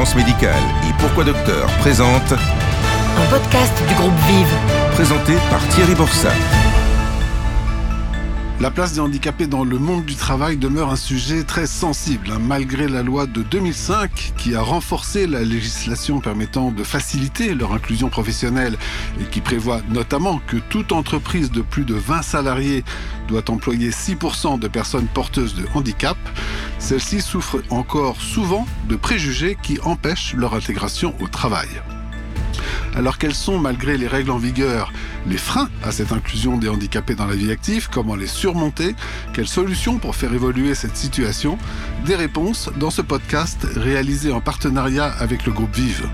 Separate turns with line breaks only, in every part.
Fréquence Médicale et Pourquoi Docteur? Présente
Un podcast du groupe Vive.
présenté par Thierry Borsat.
La place des handicapés dans le monde du travail demeure un sujet très sensible, hein, malgré la loi de 2005 qui a renforcé la législation permettant de faciliter leur inclusion professionnelle et qui prévoit notamment que toute entreprise de plus de 20 salariés doit employer 6% de personnes porteuses de handicap. Celles-ci souffrent encore souvent de préjugés qui empêchent leur intégration au travail. Alors quels sont, malgré les règles en vigueur, les freins à cette inclusion des handicapés dans la vie active Comment les surmonter Quelles solutions pour faire évoluer cette situation? Des réponses dans ce podcast réalisé en partenariat avec le groupe Vive.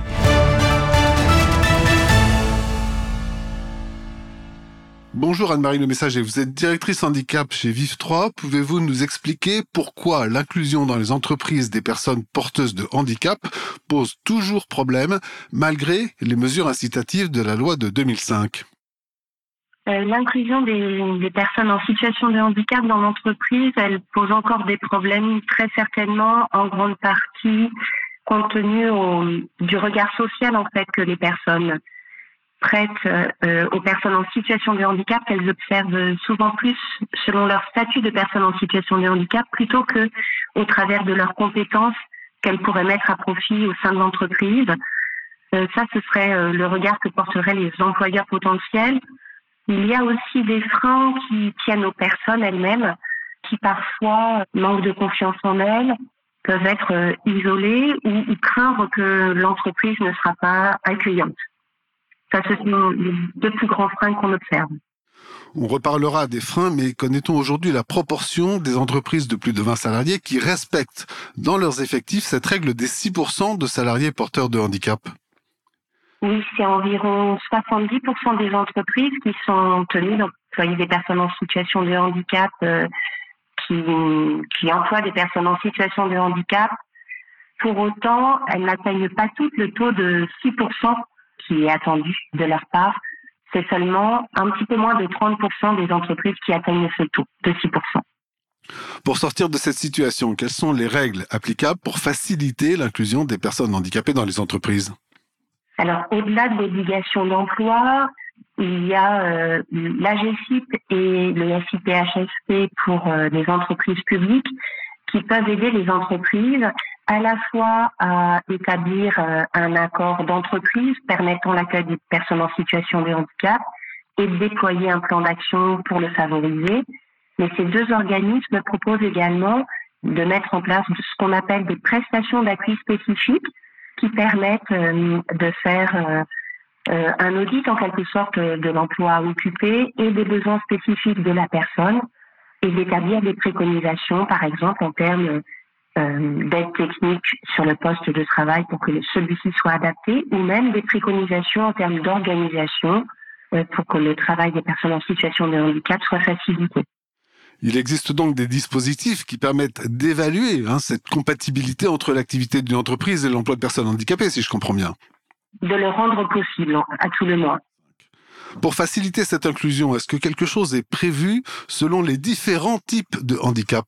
Bonjour Anne-Marie Le Messager, vous êtes directrice handicap chez Vive 3. Pouvez-vous nous expliquer pourquoi l'inclusion dans les entreprises des personnes porteuses de handicap pose toujours problème malgré les mesures incitatives de la loi de 2005
Euh, L'inclusion des, personnes en situation de handicap dans l'entreprise, elle pose encore des problèmes très certainement en grande partie compte tenu du regard social en fait que les personnes prêtent euh, aux personnes en situation de handicap qu'elles observent souvent plus selon leur statut de personne en situation de handicap plutôt que au travers de leurs compétences qu'elles pourraient mettre à profit au sein de l'entreprise. Euh, ça, ce serait euh, le regard que porteraient les employeurs potentiels. Il y a aussi des freins qui tiennent aux personnes elles-mêmes, qui parfois manquent de confiance en elles, peuvent être euh, isolées ou craindre que l'entreprise ne sera pas accueillante. Ça, ce sont les deux plus grands freins qu'on observe.
On reparlera des freins, mais connaît-on aujourd'hui la proportion des entreprises de plus de 20 salariés qui respectent dans leurs effectifs cette règle des 6% de salariés porteurs de handicap?
Oui, c'est environ 70% des entreprises qui sont tenues d'employer des personnes en situation de handicap, euh, qui, qui emploient des personnes en situation de handicap. Pour autant, elles n'atteignent pas toutes le taux de 6% qui est attendu de leur part. C'est seulement un petit peu moins de 30% des entreprises qui atteignent ce taux de 6%.
Pour sortir de cette situation, quelles sont les règles applicables pour faciliter l'inclusion des personnes handicapées dans les entreprises?
Alors, au-delà de l'obligation d'emploi, il y a euh, l'AGCIP et le SIPHSP pour euh, les entreprises publiques qui peuvent aider les entreprises à la fois à établir euh, un accord d'entreprise permettant l'accueil des personnes en situation de handicap et de déployer un plan d'action pour le favoriser. Mais ces deux organismes proposent également de mettre en place ce qu'on appelle des prestations d'appui spécifiques qui permettent euh, de faire euh, un audit en quelque sorte de l'emploi occupé et des besoins spécifiques de la personne et d'établir des préconisations, par exemple en termes d'aide technique sur le poste de travail pour que celui-ci soit adapté, ou même des préconisations en termes d'organisation euh, pour que le travail des personnes en situation de handicap soit facilité.
Il existe donc des dispositifs qui permettent d'évaluer hein, cette compatibilité entre l'activité d'une entreprise et l'emploi de personnes handicapées, si je comprends bien.
De le rendre possible à tout le moins.
Pour faciliter cette inclusion, est-ce que quelque chose est prévu selon les différents types de handicap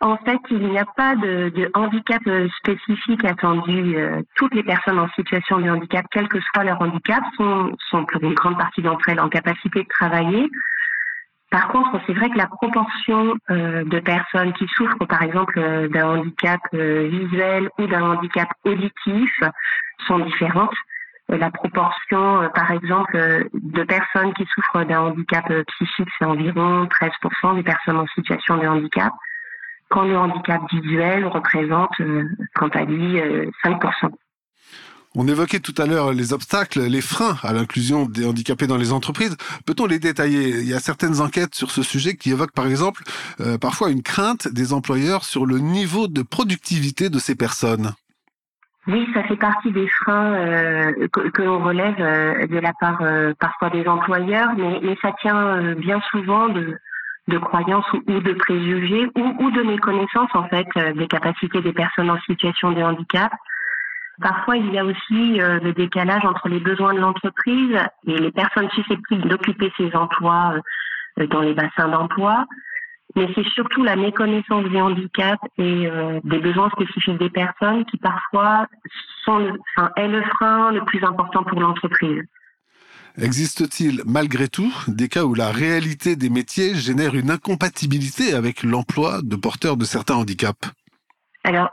En fait, il n'y a pas de, de handicap euh, spécifique attendu. Euh, Toutes les personnes en situation de handicap, quel que soit leur handicap, sont, sont pour une grande partie d'entre elles en capacité de travailler. Par contre, c'est vrai que la proportion euh, de personnes qui souffrent, par exemple, euh, d'un handicap euh, visuel ou d'un handicap auditif sont différentes. La proportion, par exemple, de personnes qui souffrent d'un handicap psychique, c'est environ 13% des personnes en situation de handicap, quand le handicap visuel représente, euh, quant à lui, euh, 5%.
On évoquait tout à l'heure les obstacles, les freins à l'inclusion des handicapés dans les entreprises. Peut-on les détailler? Il y a certaines enquêtes sur ce sujet qui évoquent par exemple euh, parfois une crainte des employeurs sur le niveau de productivité de ces personnes.
Oui, ça fait partie des freins euh, que, que l'on relève euh, de la part euh, parfois des employeurs, mais, mais ça tient euh, bien souvent de, de croyances ou, de préjugés ou, de méconnaissance en fait euh, des capacités des personnes en situation de handicap. Parfois, il y a aussi euh, le décalage entre les besoins de l'entreprise et les personnes susceptibles d'occuper ces emplois euh, dans les bassins d'emploi. mais c'est surtout la méconnaissance du handicap et des besoins spécifiques des personnes qui parfois sont, enfin, est le frein le plus important pour l'entreprise.
Existe-t-il malgré tout des cas où la réalité des métiers génère une incompatibilité avec l'emploi de porteurs de certains handicaps?
Alors,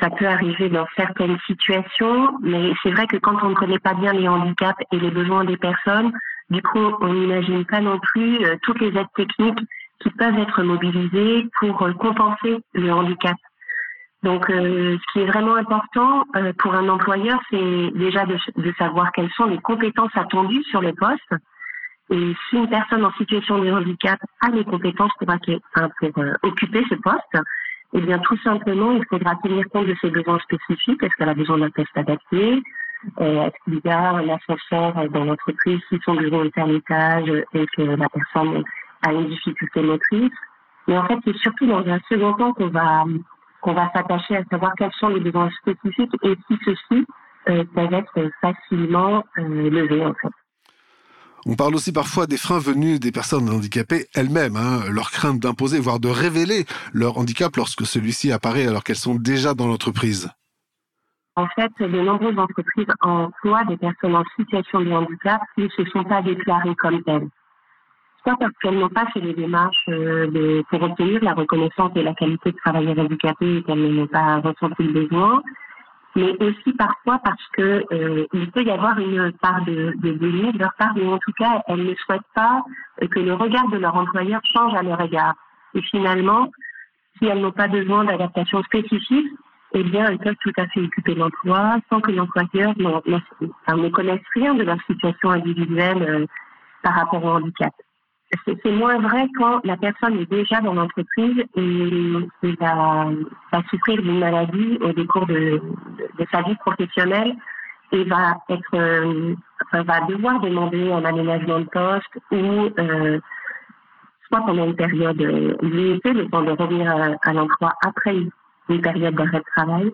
ça peut arriver dans certaines situations, mais c'est vrai que quand on ne connaît pas bien les handicaps et les besoins des personnes, du coup, on n'imagine pas non plus euh, toutes les aides techniques qui peuvent être mobilisées pour euh, compenser le handicap. Donc, euh, ce qui est vraiment important pour un employeur, c'est déjà de, de, savoir quelles sont les compétences attendues sur les postes. Et si une personne en situation de handicap a les compétences pour, pour occuper ce poste, eh bien, tout simplement, il faudra tenir compte de ses besoins spécifiques. Est-ce qu'elle a besoin d'un test adapté? Euh, Est-ce qu'il y a un ascenseur dans l'entreprise si son bureau est à l'étage et que la personne a une difficulté motrice? Mais en fait, c'est surtout dans un second temps qu'on va qu'on va s'attacher à savoir quels sont les besoins spécifiques et si ceux-ci euh, peuvent être facilement euh, levés en fait.
On parle aussi parfois des freins venus des personnes handicapées elles-mêmes, hein, leur crainte d'imposer, voire de révéler leur handicap lorsque celui-ci apparaît alors qu'elles sont déjà dans l'entreprise.
En fait, de nombreuses entreprises emploient des personnes en situation de handicap qui ne se sont pas déclarées comme telles. Soit parce qu'elles n'ont pas fait les démarches euh, pour obtenir la reconnaissance et la qualité de travailleur handicapé et qu'elles n'ont pas ressenti le besoin, mais aussi parfois parce que euh, il peut y avoir une part de, de de leur part, mais en tout cas, elles ne souhaitent pas que le regard de leur employeur change à leur égard. Et finalement, si elles n'ont pas besoin d'adaptation spécifique, eh bien, elles peuvent tout à fait occuper l'emploi sans que l'employeur ne connaisse rien de leur situation individuelle euh, par rapport au handicap c'est moins vrai quand la personne est déjà dans l'entreprise et, va, souffrir d'une maladie au décours de, sa vie professionnelle et va être euh, va devoir demander un aménagement de poste ou euh, soit pendant une période limitée, le temps de revenir à, l'emploi après une période d'arrêt de travail,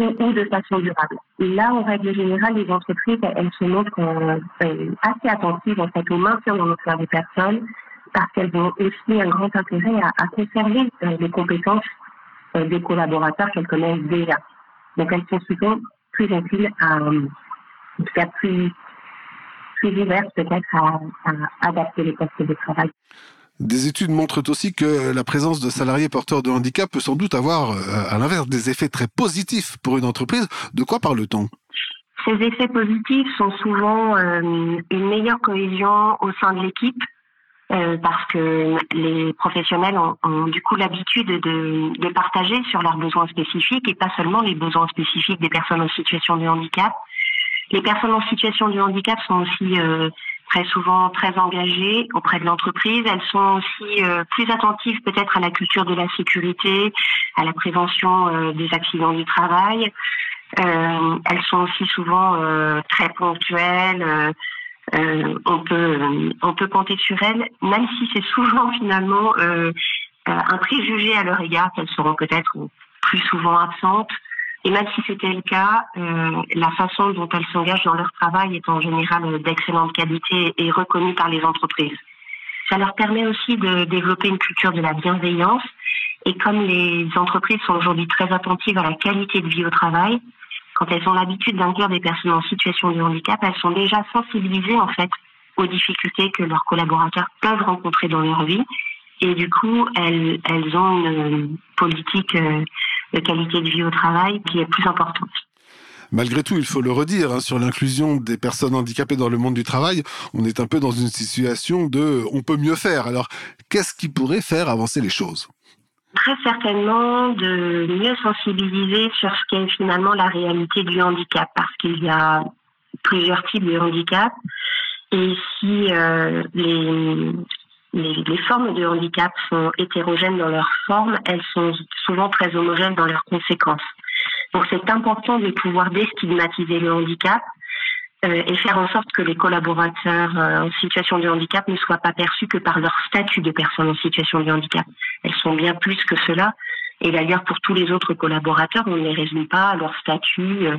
ou, de façon durable. là, en règle générale, les entreprises, elles se montrent euh, assez attentives en fait au maintien dans l'emploi des personnes parce qu'elles ont aussi un grand intérêt à, conserver euh, les compétences euh, des collaborateurs qu'elles connaissent déjà. Donc elles sont souvent plus gentiles à, en tout cas plus, ouvertes peut-être à adapter les postes de travail.
Des études montrent aussi que la présence de salariés porteurs de handicap peut sans doute avoir, euh, à l'inverse, des effets très positifs pour une entreprise. De quoi parle-t-on?
Ces effets positifs sont souvent euh, une meilleure cohésion au sein de l'équipe, euh, parce que les professionnels ont, du coup l'habitude de, de, partager sur leurs besoins spécifiques et pas seulement les besoins spécifiques des personnes en situation de handicap. Les personnes en situation de handicap sont aussi très souvent très engagées auprès de l'entreprise. Elles sont aussi euh, plus attentives peut-être à la culture de la sécurité, à la prévention euh, des accidents du travail. Euh, elles sont aussi souvent très ponctuelles. on peut on peut compter sur elles, même si c'est souvent finalement un préjugé à leur égard qu'elles seront peut-être plus souvent absentes. Et même si c'était le cas, euh, la façon dont elles s'engagent dans leur travail est en général d'excellente qualité et reconnue par les entreprises. Ça leur permet aussi de développer une culture de la bienveillance. Et comme les entreprises sont aujourd'hui très attentives à la qualité de vie au travail, quand elles ont l'habitude d'inclure des personnes en situation de handicap, elles sont déjà sensibilisées en fait aux difficultés que leurs collaborateurs peuvent rencontrer dans leur vie. Et du coup, elles, elles ont une politique euh, de qualité de vie au travail qui est plus importante.
Malgré tout, il faut le redire, hein, sur l'inclusion des personnes handicapées dans le monde du travail, on est un peu dans une situation de on peut mieux faire. Alors, qu'est-ce qui pourrait faire avancer les choses?
Très certainement de mieux sensibiliser sur ce qu'est finalement la réalité du handicap, parce qu'il y a plusieurs types de handicap. Et si euh, les, les, formes de handicap sont hétérogènes dans leur forme, elles sont souvent très homogènes dans leurs conséquences. Donc c'est important de pouvoir déstigmatiser le handicap euh, et faire en sorte que les collaborateurs euh, en situation de handicap ne soient pas perçus que par leur statut de personne en situation de handicap. Elles sont bien plus que cela. Et d'ailleurs, pour tous les autres collaborateurs, on ne les résume pas à leur statut euh,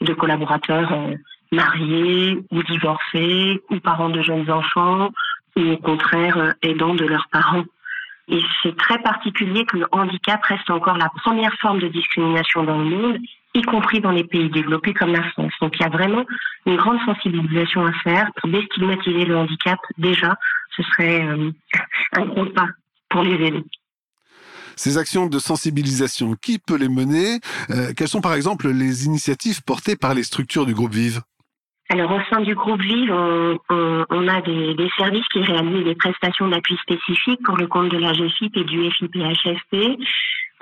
de collaborateurs mariés ou divorcés ou parents de jeunes enfants ou au contraire euh, aidant de leurs parents. Et c'est très particulier que le handicap reste encore la première forme de discrimination dans le monde, y compris dans les pays développés comme la France. Donc il y a vraiment une grande sensibilisation à faire pour déstigmatiser le handicap. Déjà, ce serait euh, un gros pas pour les aider.
Ces actions de sensibilisation, qui peut les mener? Euh, Quelles sont par exemple les initiatives portées par les structures du groupe Vive?
Alors au sein du groupe Vive, on, a des, services qui réalisent des prestations d'appui spécifiques pour le compte de la GFIP et du FIPHFP.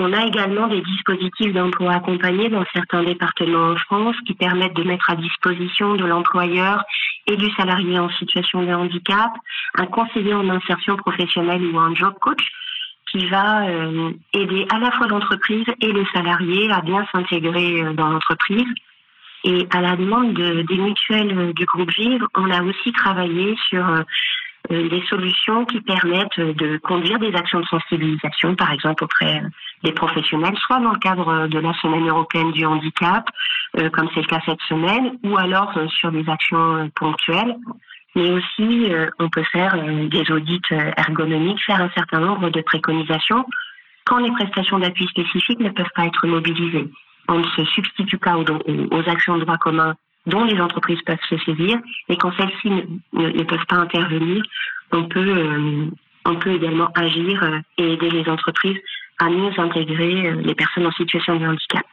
On a également des dispositifs d'emploi accompagnés dans certains départements en France qui permettent de mettre à disposition de l'employeur et du salarié en situation de handicap un conseiller en insertion professionnelle ou un job coach qui va euh, aider à la fois l'entreprise et le salarié à bien s'intégrer euh, dans l'entreprise. Et à la demande des mutuelles euh, du groupe Vive, on a aussi travaillé sur des solutions qui permettent de conduire des actions de sensibilisation, par exemple auprès des professionnels, soit dans le cadre de la Semaine européenne du handicap, comme c'est le cas cette semaine, ou alors sur des actions ponctuelles mais aussi euh, on peut faire euh, des audits euh, ergonomiques, faire un certain nombre de préconisations quand les prestations d'appui spécifiques ne peuvent pas être mobilisées. On ne se substitue pas aux, actions de droit commun dont les entreprises peuvent se saisir, et quand celles-ci ne, peuvent pas intervenir, on peut, on peut également agir et aider les entreprises à mieux intégrer les personnes en situation de handicap.